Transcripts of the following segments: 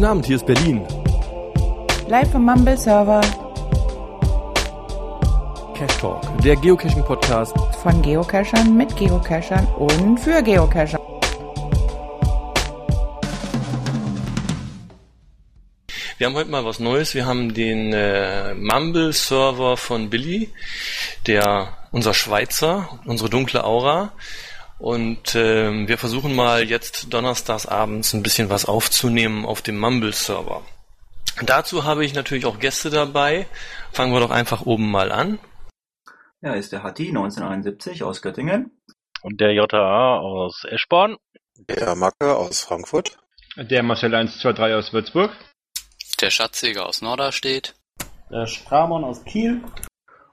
Guten Abend, hier ist Berlin. Live vom Mumble Server. Cash Talk, der Geocaching-Podcast. Von Geocachern mit Geocachern und für Geocacher. Wir haben heute mal was Neues. Wir haben den äh, Mumble-Server von Billy, der unser Schweizer, unsere dunkle Aura. Und ähm, wir versuchen mal jetzt donnerstags abends ein bisschen was aufzunehmen auf dem Mumble-Server. Dazu habe ich natürlich auch Gäste dabei. Fangen wir doch einfach oben mal an. Ja, ist der Hatti 1971 aus Göttingen. Und der JA aus Eschborn. Der Macke aus Frankfurt. Der Marcel 123 aus Würzburg. Der Schatzjäger aus Norderstedt. Der Stramon aus Kiel.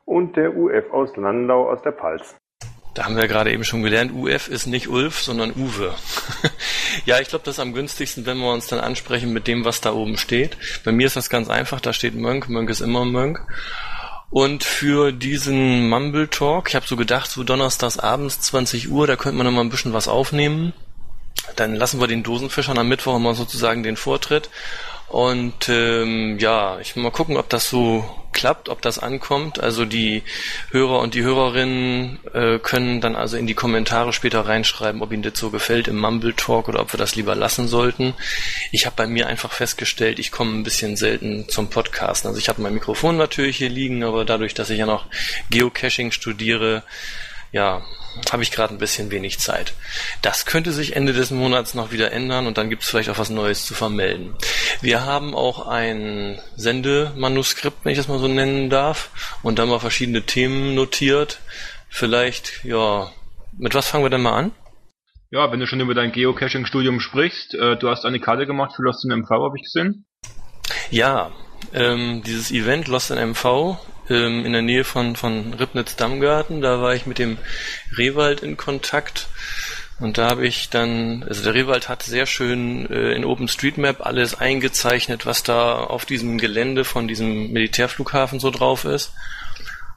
Und der UF aus Landau aus der Pfalz. Da haben wir gerade eben schon gelernt, UF ist nicht Ulf, sondern Uwe. ja, ich glaube, das ist am günstigsten, wenn wir uns dann ansprechen mit dem, was da oben steht. Bei mir ist das ganz einfach, da steht Mönk, Mönk ist immer Mönk. Und für diesen Mumble Talk, ich habe so gedacht, so donnerstags abends 20 Uhr, da könnte man noch mal ein bisschen was aufnehmen. Dann lassen wir den Dosenfischern am Mittwoch mal sozusagen den Vortritt. Und ähm, ja, ich will mal gucken, ob das so klappt, ob das ankommt. Also die Hörer und die Hörerinnen äh, können dann also in die Kommentare später reinschreiben, ob ihnen das so gefällt im Mumble Talk oder ob wir das lieber lassen sollten. Ich habe bei mir einfach festgestellt, ich komme ein bisschen selten zum Podcasten. Also ich habe mein Mikrofon natürlich hier liegen, aber dadurch, dass ich ja noch Geocaching studiere, ja, habe ich gerade ein bisschen wenig Zeit. Das könnte sich Ende des Monats noch wieder ändern und dann gibt es vielleicht auch was Neues zu vermelden. Wir haben auch ein Sendemanuskript, wenn ich das mal so nennen darf, und da haben wir verschiedene Themen notiert. Vielleicht, ja, mit was fangen wir denn mal an? Ja, wenn du schon über dein Geocaching-Studium sprichst, äh, du hast eine Karte gemacht für Lost in MV, habe ich gesehen. Ja, ähm, dieses Event Lost in MV ähm, in der Nähe von, von Ribnitz-Dammgarten. Da war ich mit dem Rewald in Kontakt. Und da habe ich dann, also der Rewald hat sehr schön äh, in OpenStreetMap alles eingezeichnet, was da auf diesem Gelände von diesem Militärflughafen so drauf ist.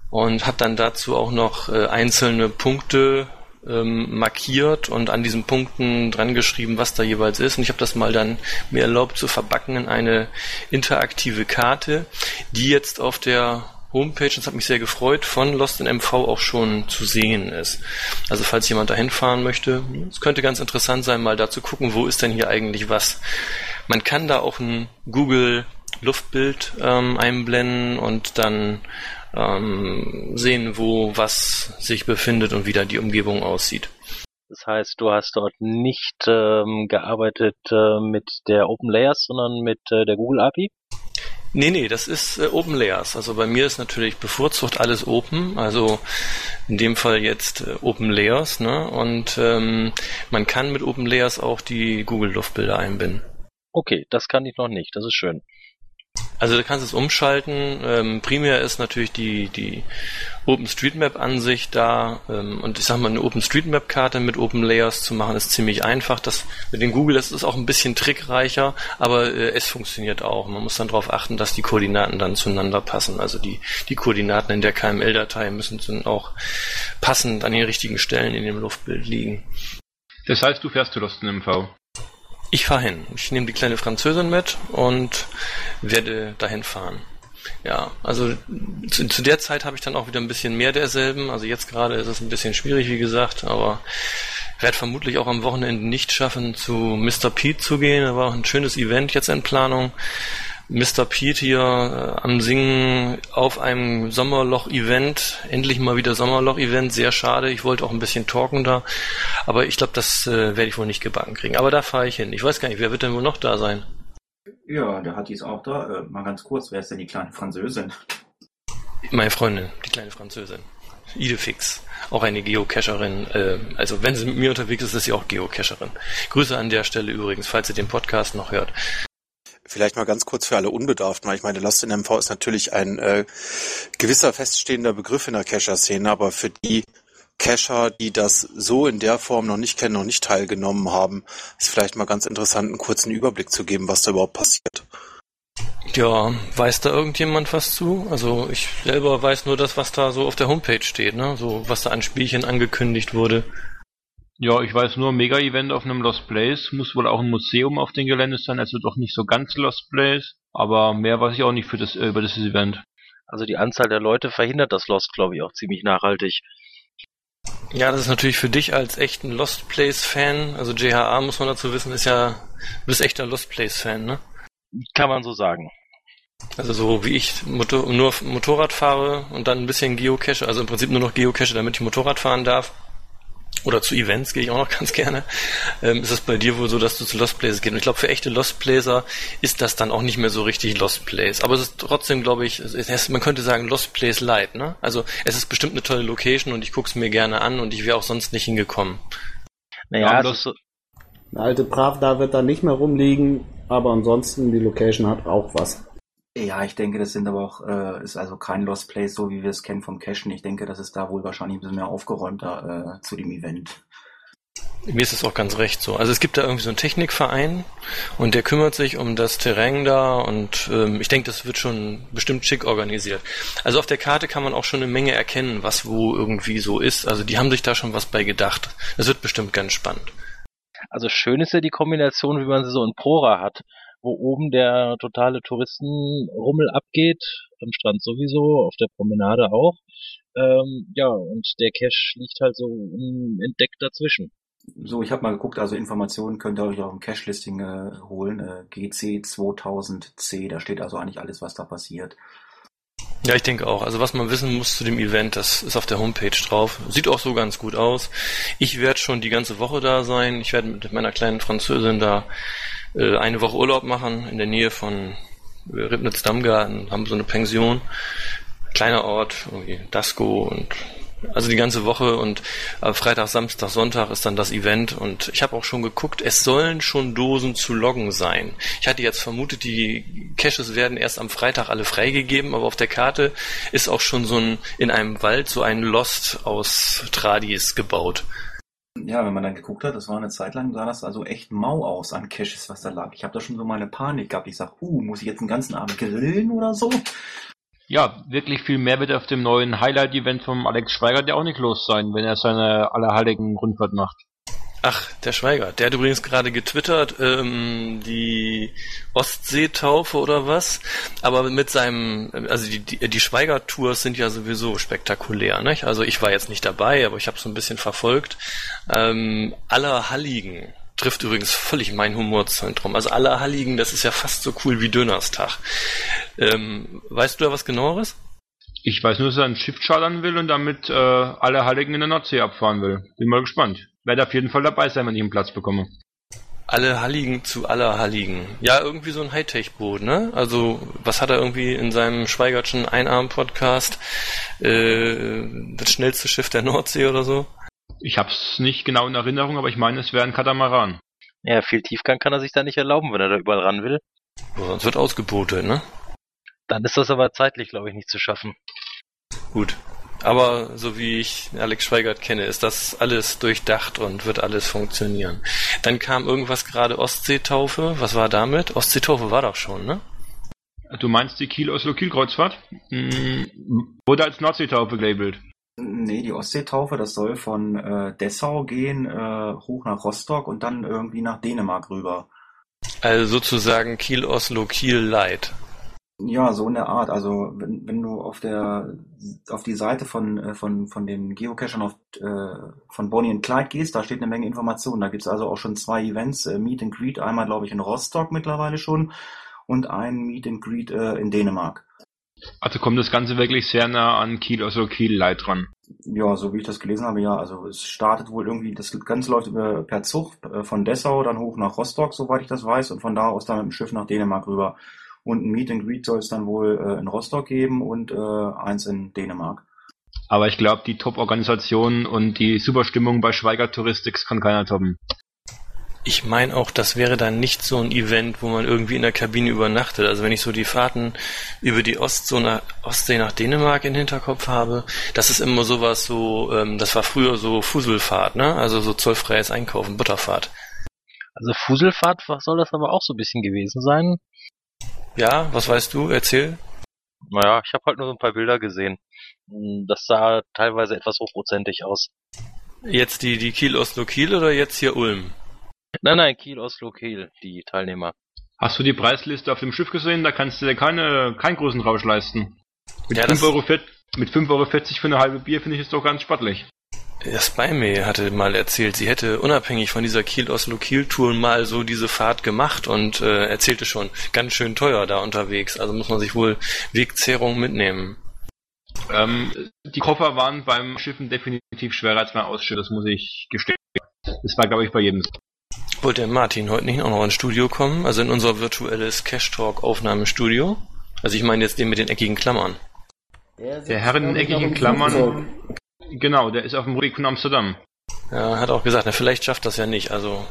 Und hat dann dazu auch noch äh, einzelne Punkte ähm, markiert und an diesen Punkten dran geschrieben, was da jeweils ist. Und ich habe das mal dann mir erlaubt zu verbacken in eine interaktive Karte, die jetzt auf der Homepage, das hat mich sehr gefreut, von Lost in MV auch schon zu sehen ist. Also falls jemand dahin fahren möchte, es könnte ganz interessant sein, mal da zu gucken, wo ist denn hier eigentlich was. Man kann da auch ein Google Luftbild ähm, einblenden und dann ähm, sehen, wo was sich befindet und wie da die Umgebung aussieht. Das heißt, du hast dort nicht ähm, gearbeitet äh, mit der Open Layers, sondern mit äh, der Google API? Nee, nee, das ist äh, Open Layers. Also bei mir ist natürlich bevorzugt alles Open, also in dem Fall jetzt äh, Open Layers, ne? Und ähm, man kann mit Open Layers auch die Google Luftbilder einbinden. Okay, das kann ich noch nicht, das ist schön. Also du kannst es umschalten. Ähm, primär ist natürlich die, die OpenStreetMap-Ansicht da. Ähm, und ich sag mal, eine OpenStreetMap-Karte mit Open Layers zu machen, ist ziemlich einfach. Das mit den Google das ist auch ein bisschen trickreicher, aber äh, es funktioniert auch. Man muss dann darauf achten, dass die Koordinaten dann zueinander passen. Also die, die Koordinaten in der KML-Datei müssen dann auch passend an den richtigen Stellen in dem Luftbild liegen. Das heißt, du fährst zu Lost in MV? Ich fahre hin. Ich nehme die kleine Französin mit und werde dahin fahren. Ja, also zu, zu der Zeit habe ich dann auch wieder ein bisschen mehr derselben. Also jetzt gerade ist es ein bisschen schwierig, wie gesagt, aber werde vermutlich auch am Wochenende nicht schaffen, zu Mr. Pete zu gehen. Da war auch ein schönes Event jetzt in Planung. Mr. Pete hier äh, am Singen auf einem Sommerloch-Event. Endlich mal wieder Sommerloch-Event. Sehr schade. Ich wollte auch ein bisschen talken da. Aber ich glaube, das äh, werde ich wohl nicht gebacken kriegen. Aber da fahre ich hin. Ich weiß gar nicht, wer wird denn wohl noch da sein? Ja, der Hatti ist auch da. Äh, mal ganz kurz, wer ist denn die kleine Französin? Meine Freundin, die kleine Französin. Idefix, auch eine Geocacherin. Äh, also wenn sie mit mir unterwegs ist, ist sie auch Geocacherin. Grüße an der Stelle übrigens, falls ihr den Podcast noch hört. Vielleicht mal ganz kurz für alle Unbedarften, weil ich meine, Lost in MV ist natürlich ein äh, gewisser feststehender Begriff in der Cacher-Szene, aber für die Cacher, die das so in der Form noch nicht kennen, noch nicht teilgenommen haben, ist vielleicht mal ganz interessant, einen kurzen Überblick zu geben, was da überhaupt passiert. Ja, weiß da irgendjemand was zu? Also ich selber weiß nur das, was da so auf der Homepage steht, ne? So was da an Spielchen angekündigt wurde. Ja, ich weiß nur, Mega-Event auf einem Lost Place, muss wohl auch ein Museum auf dem Gelände sein, also doch nicht so ganz Lost Place, aber mehr weiß ich auch nicht für das, äh, über das Event. Also die Anzahl der Leute verhindert das Lost, glaube ich, auch ziemlich nachhaltig. Ja, das ist natürlich für dich als echten Lost Place Fan, also JHA muss man dazu wissen, ist ja, du bist echter Lost Place Fan, ne? Kann man so sagen. Also so wie ich Motor nur Motorrad fahre und dann ein bisschen Geocache, also im Prinzip nur noch Geocache, damit ich Motorrad fahren darf. Oder zu Events gehe ich auch noch ganz gerne. Ähm, ist es bei dir wohl so, dass du zu Lost Places gehst? Und ich glaube, für echte Lost Placer ist das dann auch nicht mehr so richtig Lost Place. Aber es ist trotzdem, glaube ich, es ist, man könnte sagen Lost Place Light, ne? Also es ist bestimmt eine tolle Location und ich gucke es mir gerne an und ich wäre auch sonst nicht hingekommen. Naja, ja, so eine alte Pravda wird da nicht mehr rumliegen, aber ansonsten die Location hat auch was. Ja, ich denke, das sind aber auch, äh, ist also kein Lost Place, so wie wir es kennen vom Cashen. Ich denke, das ist da wohl wahrscheinlich ein bisschen mehr aufgeräumter äh, zu dem Event. Mir ist es auch ganz recht so. Also es gibt da irgendwie so einen Technikverein und der kümmert sich um das Terrain da und ähm, ich denke, das wird schon bestimmt schick organisiert. Also auf der Karte kann man auch schon eine Menge erkennen, was wo irgendwie so ist. Also die haben sich da schon was bei gedacht. Das wird bestimmt ganz spannend. Also schön ist ja die Kombination, wie man sie so in Prora hat wo oben der totale Touristenrummel abgeht, am Strand sowieso, auf der Promenade auch. Ähm, ja, und der Cache liegt halt so entdeckt dazwischen. So, ich habe mal geguckt, also Informationen könnt ihr euch auch im Cache-Listing äh, holen, äh, GC 2000C, da steht also eigentlich alles, was da passiert. Ja, ich denke auch. Also was man wissen muss zu dem Event, das ist auf der Homepage drauf. Sieht auch so ganz gut aus. Ich werde schon die ganze Woche da sein. Ich werde mit meiner kleinen Französin da äh, eine Woche Urlaub machen in der Nähe von äh, Ribnitz-Dammgarten, haben so eine Pension. Kleiner Ort, irgendwie Dasco und also die ganze Woche und äh, Freitag, Samstag, Sonntag ist dann das Event und ich habe auch schon geguckt, es sollen schon Dosen zu loggen sein. Ich hatte jetzt vermutet, die Caches werden erst am Freitag alle freigegeben, aber auf der Karte ist auch schon so ein in einem Wald so ein Lost aus Tradis gebaut. Ja, wenn man dann geguckt hat, das war eine Zeit lang, sah das also echt mau aus an Caches, was da lag. Ich habe da schon so meine Panik gehabt. Ich sag, uh, muss ich jetzt den ganzen Abend grillen oder so? Ja, wirklich viel mehr wird auf dem neuen Highlight-Event vom Alex Schweiger ja auch nicht los sein, wenn er seine allerheiligen Rundfahrt macht. Ach, der Schweiger, der hat übrigens gerade getwittert, ähm, die Ostseetaufe oder was, aber mit seinem, also die, die, die Schweiger-Tours sind ja sowieso spektakulär, nicht? Also ich war jetzt nicht dabei, aber ich habe so ein bisschen verfolgt. Ähm, Allerhalligen trifft übrigens völlig mein Humorzentrum. Also Allerhalligen, das ist ja fast so cool wie Dönerstag. Ähm, weißt du da was genaueres? Ich weiß nur, dass er ein Schiff chartern will und damit äh, Allerheiligen in der Nordsee abfahren will. Bin mal gespannt werde auf jeden Fall dabei sein, wenn ich einen Platz bekomme. Alle Halligen zu aller Halligen. Ja, irgendwie so ein Hightech-Boot, ne? Also, was hat er irgendwie in seinem Schweigertschen Einarm-Podcast? Äh, das schnellste Schiff der Nordsee oder so? Ich hab's nicht genau in Erinnerung, aber ich meine, es wäre ein Katamaran. Ja, viel Tiefgang kann er sich da nicht erlauben, wenn er da überall ran will. sonst wird ausgebotet, ne? Dann ist das aber zeitlich, glaube ich, nicht zu schaffen. Gut. Aber so wie ich Alex Schweigert kenne, ist das alles durchdacht und wird alles funktionieren. Dann kam irgendwas gerade Ostseetaufe. Was war damit? Ostseetaufe war doch schon, ne? Du meinst die Kiel-Oslo-Kiel-Kreuzfahrt? Hm, wurde als Nordseetaufe gelabelt. Nee, die Ostseetaufe, das soll von äh, Dessau gehen, äh, hoch nach Rostock und dann irgendwie nach Dänemark rüber. Also sozusagen Kiel-Oslo-Kiel-Light. Ja, so in der Art. Also wenn, wenn du auf der auf die Seite von äh, von von den Geocachern auf, äh, von Bonnie und Clyde gehst, da steht eine Menge Informationen. Da gibt's also auch schon zwei Events, äh, Meet and Greet, einmal glaube ich in Rostock mittlerweile schon und ein Meet and Greet äh, in Dänemark. Also kommt das Ganze wirklich sehr nah an Kiel, also Kiel Light dran. Ja, so wie ich das gelesen habe, ja. Also es startet wohl irgendwie, das Ganze läuft über, per Zug äh, von Dessau dann hoch nach Rostock, soweit ich das weiß, und von da aus dann mit dem Schiff nach Dänemark rüber. Und ein Meet and Greet soll es dann wohl äh, in Rostock geben und äh, eins in Dänemark. Aber ich glaube, die Top-Organisation und die Superstimmung bei Schweiger Touristics kann keiner toppen. Ich meine auch, das wäre dann nicht so ein Event, wo man irgendwie in der Kabine übernachtet. Also wenn ich so die Fahrten über die Ostsee nach, Ostsee nach Dänemark im Hinterkopf habe, das ist immer sowas so, ähm, das war früher so Fuselfahrt, ne? Also so zollfreies Einkaufen, Butterfahrt. Also Fuselfahrt soll das aber auch so ein bisschen gewesen sein. Ja, was weißt du? Erzähl. Naja, ich habe halt nur so ein paar Bilder gesehen. Das sah teilweise etwas hochprozentig aus. Jetzt die, die Kiel-Oslo-Kiel oder jetzt hier Ulm? Nein, nein, Kiel, Oslo, Kiel, die Teilnehmer. Hast du die Preisliste auf dem Schiff gesehen? Da kannst du dir keine, keinen großen Rausch leisten. Mit Ja, 5,40 das- Euro, mit 5,40 Euro für eine halbe Bier finde ich es doch ganz sportlich. Das Beime hatte mal erzählt, sie hätte unabhängig von dieser Kiel-Oslo-Kiel-Tour mal so diese Fahrt gemacht und äh, erzählte schon, ganz schön teuer da unterwegs. Also muss man sich wohl Wegzehrung mitnehmen. Ähm, die Koffer waren beim Schiffen definitiv schwerer als beim Ausschiff, das muss ich gestehen. Das war, glaube ich, bei jedem so. Wollte der Martin heute nicht auch noch ins Studio kommen? Also in unser virtuelles Cash Talk Aufnahmestudio? Also ich meine jetzt den mit den eckigen Klammern. Der Herr in den eckigen Klammern, genau, der ist auf dem Rück von Amsterdam. Ja, hat auch gesagt, na, vielleicht schafft das ja nicht. Also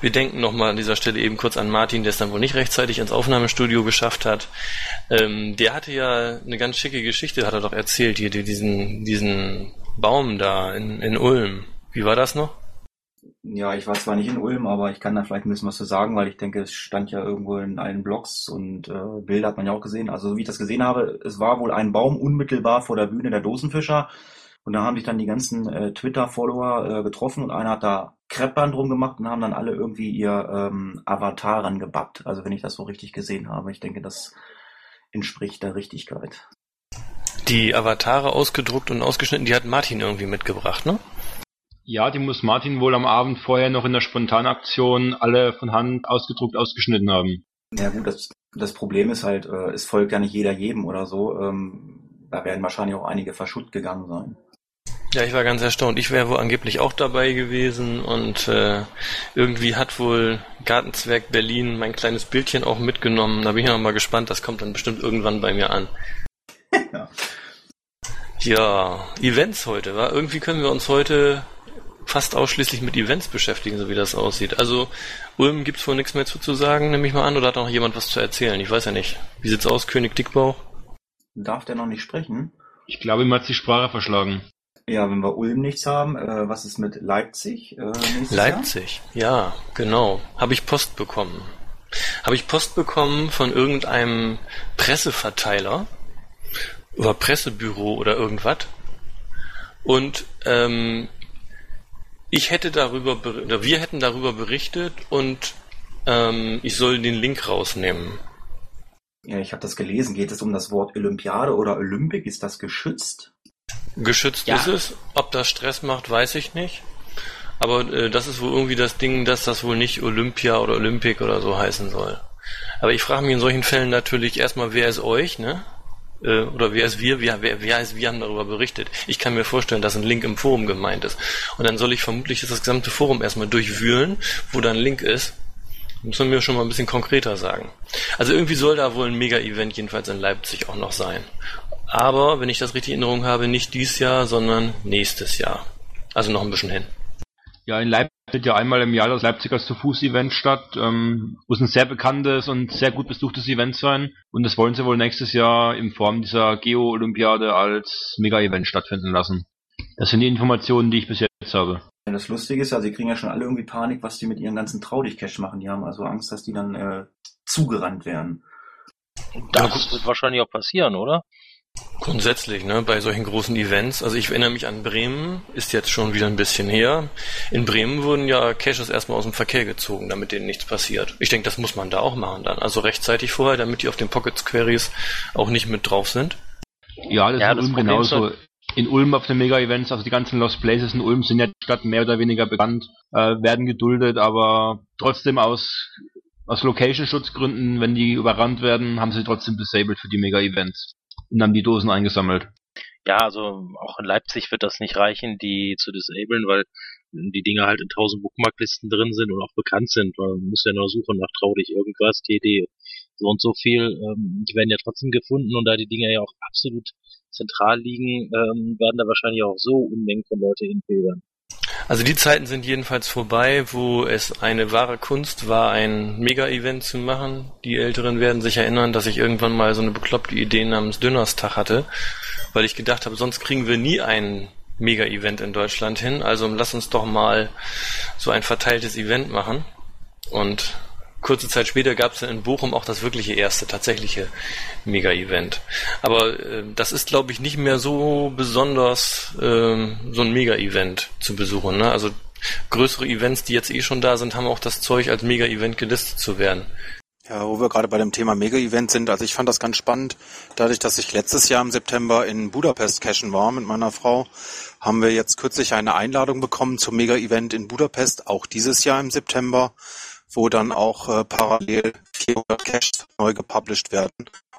wir denken nochmal an dieser Stelle eben kurz an Martin, der es dann wohl nicht rechtzeitig ins Aufnahmestudio geschafft hat. Ähm, der hatte ja eine ganz schicke Geschichte, hat er doch erzählt, hier die- diesen, diesen Baum da in, in Ulm. Wie war das noch? Ja, ich war zwar nicht in Ulm, aber ich kann da vielleicht ein bisschen was zu sagen, weil ich denke, es stand ja irgendwo in allen Blogs und äh, Bilder hat man ja auch gesehen. Also so wie ich das gesehen habe, es war wohl ein Baum unmittelbar vor der Bühne der Dosenfischer. Und da haben sich dann die ganzen äh, Twitter-Follower äh, getroffen und einer hat da Kreppband drum gemacht und haben dann alle irgendwie ihr ähm, Avatar rangebappt. Also wenn ich das so richtig gesehen habe, ich denke, das entspricht der Richtigkeit. Die Avatare ausgedruckt und ausgeschnitten, die hat Martin irgendwie mitgebracht, ne? Ja, die muss Martin wohl am Abend vorher noch in der Spontanaktion alle von Hand ausgedruckt ausgeschnitten haben. Ja gut, das, das Problem ist halt, äh, es folgt ja nicht jeder jedem oder so. Ähm, da werden wahrscheinlich auch einige verschütt gegangen sein. Ja, ich war ganz erstaunt. Ich wäre wohl angeblich auch dabei gewesen und äh, irgendwie hat wohl Gartenzwerg Berlin mein kleines Bildchen auch mitgenommen. Da bin ich noch mal gespannt. Das kommt dann bestimmt irgendwann bei mir an. Ja. Ja, Events heute, wa? Irgendwie können wir uns heute fast ausschließlich mit Events beschäftigen, so wie das aussieht. Also Ulm gibt's wohl nichts mehr zu, zu sagen, nehme ich mal an, oder hat noch jemand was zu erzählen? Ich weiß ja nicht. Wie sieht's aus, König Dickbauch? Darf der noch nicht sprechen? Ich glaube, ihm hat die Sprache verschlagen. Ja, wenn wir Ulm nichts haben, äh, was ist mit Leipzig? Äh, Leipzig, ja, genau. Habe ich Post bekommen. Habe ich Post bekommen von irgendeinem Presseverteiler oder Pressebüro oder irgendwas. Und ähm, ich hätte darüber, ber- oder wir hätten darüber berichtet und ähm, ich soll den Link rausnehmen. Ja, ich habe das gelesen. Geht es um das Wort Olympiade oder Olympic? Ist das geschützt? Geschützt Ja. ist es. Ob das Stress macht, weiß ich nicht. Aber äh, das ist wohl irgendwie das Ding, dass das wohl nicht Olympia oder Olympic oder so heißen soll. Aber ich frage mich in solchen Fällen natürlich erstmal, wer ist euch, ne? Äh, oder wer ist wir? Wer, wer, wer ist wir haben darüber berichtet? Ich kann mir vorstellen, dass ein Link im Forum gemeint ist. Und dann soll ich vermutlich das gesamte Forum erstmal durchwühlen, wo da ein Link ist. Muss man mir schon mal ein bisschen konkreter sagen. Also irgendwie soll da wohl ein Mega-Event jedenfalls in Leipzig auch noch sein. Aber, wenn ich das richtig in Erinnerung habe, nicht dieses Jahr, sondern nächstes Jahr. Also noch ein bisschen hin. Ja, in Leipzig findet ja einmal im Jahr das Leipziger Zu-Fuß-Event statt. Ähm, muss ein sehr bekanntes und sehr gut besuchtes Event sein. Und das wollen sie wohl nächstes Jahr in Form dieser Geo-Olympiade als Mega-Event stattfinden lassen. Das sind die Informationen, die ich bis jetzt habe. Ja, das Lustige ist ja, sie kriegen ja schon alle irgendwie Panik, was die mit ihren ganzen Traudig-Cash machen. Die haben also Angst, dass die dann äh, zugerannt werden. Das wird wahrscheinlich auch passieren, oder? Grundsätzlich, ne, bei solchen großen Events. Also ich erinnere mich an Bremen, ist jetzt schon wieder ein bisschen her. In Bremen wurden ja Caches erstmal aus dem Verkehr gezogen, damit denen nichts passiert. Ich denke, das muss man da auch machen dann. Also rechtzeitig vorher, damit die auf den Pocket Queries auch nicht mit drauf sind. Ja, das Ja, ist das Problem ist genauso. halt- In Ulm auf den Mega-Events, also die ganzen Lost Places in Ulm sind ja die Stadt mehr oder weniger bekannt, äh, werden geduldet, aber trotzdem aus, aus Location-Schutzgründen, wenn die überrannt werden, haben sie trotzdem disabled für die Mega-Events und haben die Dosen eingesammelt. Ja, also auch in Leipzig wird das nicht reichen, die zu disablen, weil die Dinger halt in tausend Bookmarklisten drin sind und auch bekannt sind. Man muss ja nur suchen nach trau dich irgendwas, TD, so und so viel. Ähm, die werden ja trotzdem gefunden und da die Dinger ja auch absolut zentral liegen, ähm, werden da wahrscheinlich auch so Unmengen von Leute hinpilgern. Also die Zeiten sind jedenfalls vorbei, wo es eine wahre Kunst war, ein Mega-Event zu machen. Die Älteren werden sich erinnern, dass ich irgendwann mal so eine bekloppte Idee namens Dönerstag hatte, weil ich gedacht habe, sonst kriegen wir nie ein Mega-Event in Deutschland hin. Also lass uns doch mal so ein verteiltes Event machen. Und kurze Zeit später gab es dann in Bochum auch das wirkliche erste, tatsächliche Mega-Event. Aber äh, das ist, glaube ich, nicht mehr so besonders äh, so ein Mega-Event zu besuchen. Ne? Also größere Events, die jetzt eh schon da sind, haben auch das Zeug, als Mega-Event gelistet zu werden. Ja, wo wir gerade bei dem Thema Mega-Event sind, also ich fand das ganz spannend. Dadurch, dass ich letztes Jahr im September in Budapest cashen war mit meiner Frau, haben wir jetzt kürzlich eine Einladung bekommen zum Mega-Event in Budapest, auch dieses Jahr im September, wo dann auch äh, parallel 400 Caches neu gepublished werden.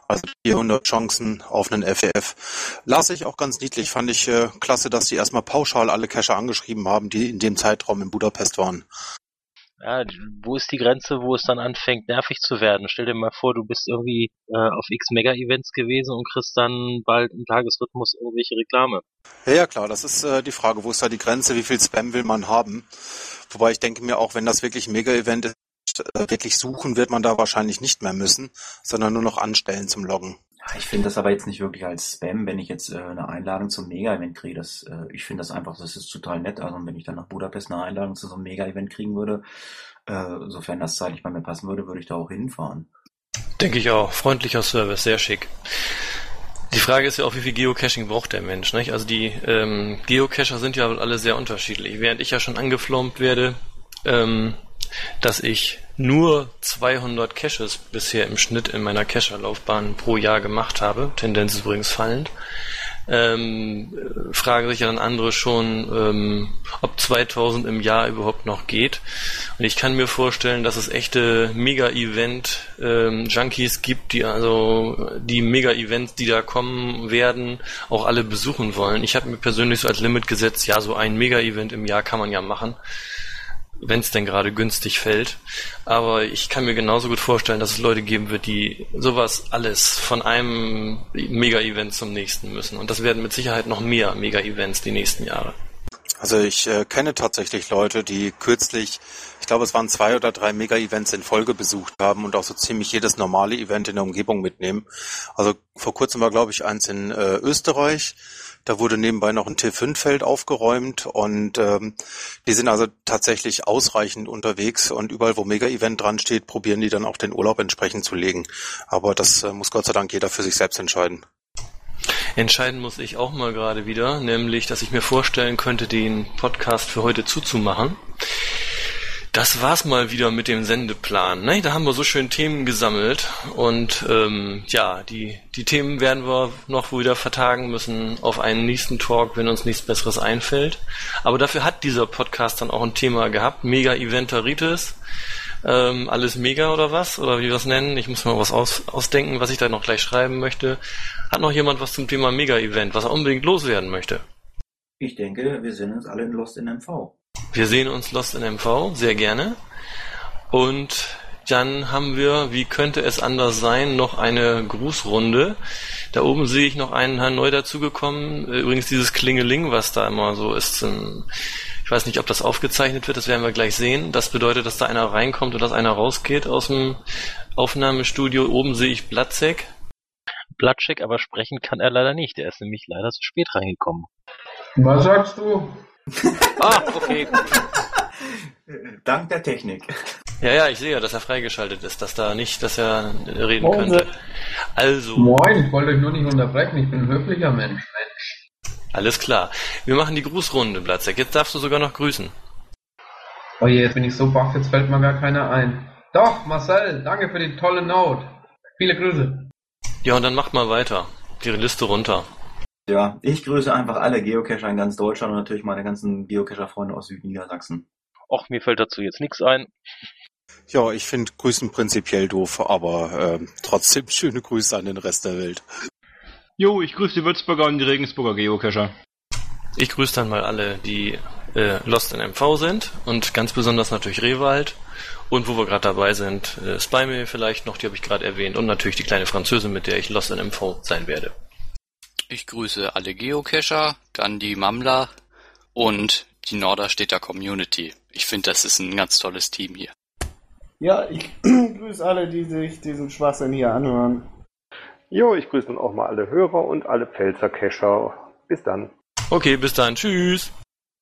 Also 400 Chancen auf einen FEF. Las ich auch ganz niedlich, fand ich äh, klasse, dass die erstmal pauschal alle Cacher angeschrieben haben, die in dem Zeitraum in Budapest waren. Ja, wo ist die Grenze, wo es dann anfängt, nervig zu werden? Stell dir mal vor, du bist irgendwie äh, auf X Mega-Events gewesen und kriegst dann bald im Tagesrhythmus irgendwelche Reklame. Ja, ja, klar, das ist äh, die Frage, wo ist da die Grenze, wie viel Spam will man haben? Wobei ich denke mir auch, wenn das wirklich ein Mega-Event ist, wirklich suchen wird man da wahrscheinlich nicht mehr müssen, sondern nur noch anstellen zum Loggen. Ich finde das aber jetzt nicht wirklich als Spam, wenn ich jetzt äh, eine Einladung zum Mega-Event kriege. Das, äh, ich finde das einfach, das ist total nett. Also wenn ich dann nach Budapest eine Einladung zu so einem Mega-Event kriegen würde, äh, sofern das zeitlich bei mir passen würde, würde ich da auch hinfahren. Denke ich auch. Freundlicher Service, sehr schick. Die Frage ist ja auch, wie viel Geocaching braucht der Mensch, nicht? Also die ähm, Geocacher sind ja alle sehr unterschiedlich. Während ich ja schon angeflommt werde, ähm, dass ich nur 200 Caches bisher im Schnitt in meiner Cacher-Laufbahn pro Jahr gemacht habe, Tendenz ist übrigens fallend, ähm, fragen sich ja dann andere schon, ähm, ob 2000 im Jahr überhaupt noch geht. Und ich kann mir vorstellen, dass es echte Mega-Event-Junkies ähm, gibt, die also die Mega-Events, die da kommen werden, auch alle besuchen wollen. Ich habe mir persönlich so als Limit gesetzt, ja, so ein Mega-Event im Jahr kann man ja machen wenn es denn gerade günstig fällt. Aber ich kann mir genauso gut vorstellen, dass es Leute geben wird, die sowas alles von einem Mega-Event zum nächsten müssen. Und das werden mit Sicherheit noch mehr Mega-Events die nächsten Jahre. Also ich äh, kenne tatsächlich Leute, die kürzlich, ich glaube es waren zwei oder drei Mega-Events in Folge besucht haben und auch so ziemlich jedes normale Event in der Umgebung mitnehmen. Also vor kurzem war glaube ich eins in äh, Österreich da wurde nebenbei noch ein T5-Feld aufgeräumt und ähm, die sind also tatsächlich ausreichend unterwegs und überall, wo Mega-Event dran steht, probieren die dann auch den Urlaub entsprechend zu legen. Aber das äh, muss Gott sei Dank jeder für sich selbst entscheiden. Entscheiden muss ich auch mal gerade wieder, nämlich, dass ich mir vorstellen könnte, den Podcast für heute zuzumachen. Das war's mal wieder mit dem Sendeplan. Ne? Da haben wir so schön Themen gesammelt und ähm, ja, die, die Themen werden wir noch wieder vertagen müssen auf einen nächsten Talk, wenn uns nichts Besseres einfällt. Aber dafür hat dieser Podcast dann auch ein Thema gehabt, Mega Eventaritis. Ähm, alles mega oder was? Oder wie wir es nennen? Ich muss mal was aus, ausdenken, was ich da noch gleich schreiben möchte. Hat noch jemand was zum Thema Mega-Event, was er unbedingt loswerden möchte? Ich denke, wir sind uns alle in Lost in MV. Wir sehen uns Lost in MV, sehr gerne. Und dann haben wir, wie könnte es anders sein, noch eine Grußrunde. Da oben sehe ich noch einen Herrn neu dazugekommen. Übrigens dieses Klingeling, was da immer so ist. Ich weiß nicht, ob das aufgezeichnet wird, das werden wir gleich sehen. Das bedeutet, dass da einer reinkommt und dass einer rausgeht aus dem Aufnahmestudio. Oben sehe ich Blatzek. Blatzek, aber sprechen kann er leider nicht. Er ist nämlich leider zu spät reingekommen. Was sagst du? Ah, okay. Dank der Technik. Ja, ja, ich sehe ja, dass er freigeschaltet ist, dass da nicht, dass er reden Moin. könnte. Also. Moin, ich wollte euch nur nicht unterbrechen, ich bin ein höflicher Mensch, Mensch. Alles klar. Wir machen die Grußrunde, Blatzek. Jetzt darfst du sogar noch grüßen. Oh je, jetzt bin ich so baff, jetzt fällt mir gar keiner ein. Doch, Marcel, danke für die tolle Note. Viele Grüße. Ja, und dann macht mal weiter. Die Liste runter. Ja, ich grüße einfach alle Geocacher in ganz Deutschland und natürlich meine ganzen Geocacher-Freunde aus Südniedersachsen. Och, mir fällt dazu jetzt nichts ein. Ja, ich finde Grüßen prinzipiell doof, aber äh, trotzdem schöne Grüße an den Rest der Welt. Jo, ich grüße die Würzburger und die Regensburger Geocacher. Ich grüße dann mal alle, die äh, Lost in MV sind und ganz besonders natürlich Rewald und wo wir gerade dabei sind, äh, Spymail vielleicht noch, die habe ich gerade erwähnt und natürlich die kleine Französin, mit der ich Lost in MV sein werde. Ich grüße alle Geocacher, dann die Mammler und die Norderstädter Community. Ich finde, das ist ein ganz tolles Team hier. Ja, ich grüße alle, die sich diesen Schwachsinn hier anhören. Jo, ich grüße dann auch mal alle Hörer und alle Pfälzer Cacher. Bis dann. Okay, bis dann. Tschüss.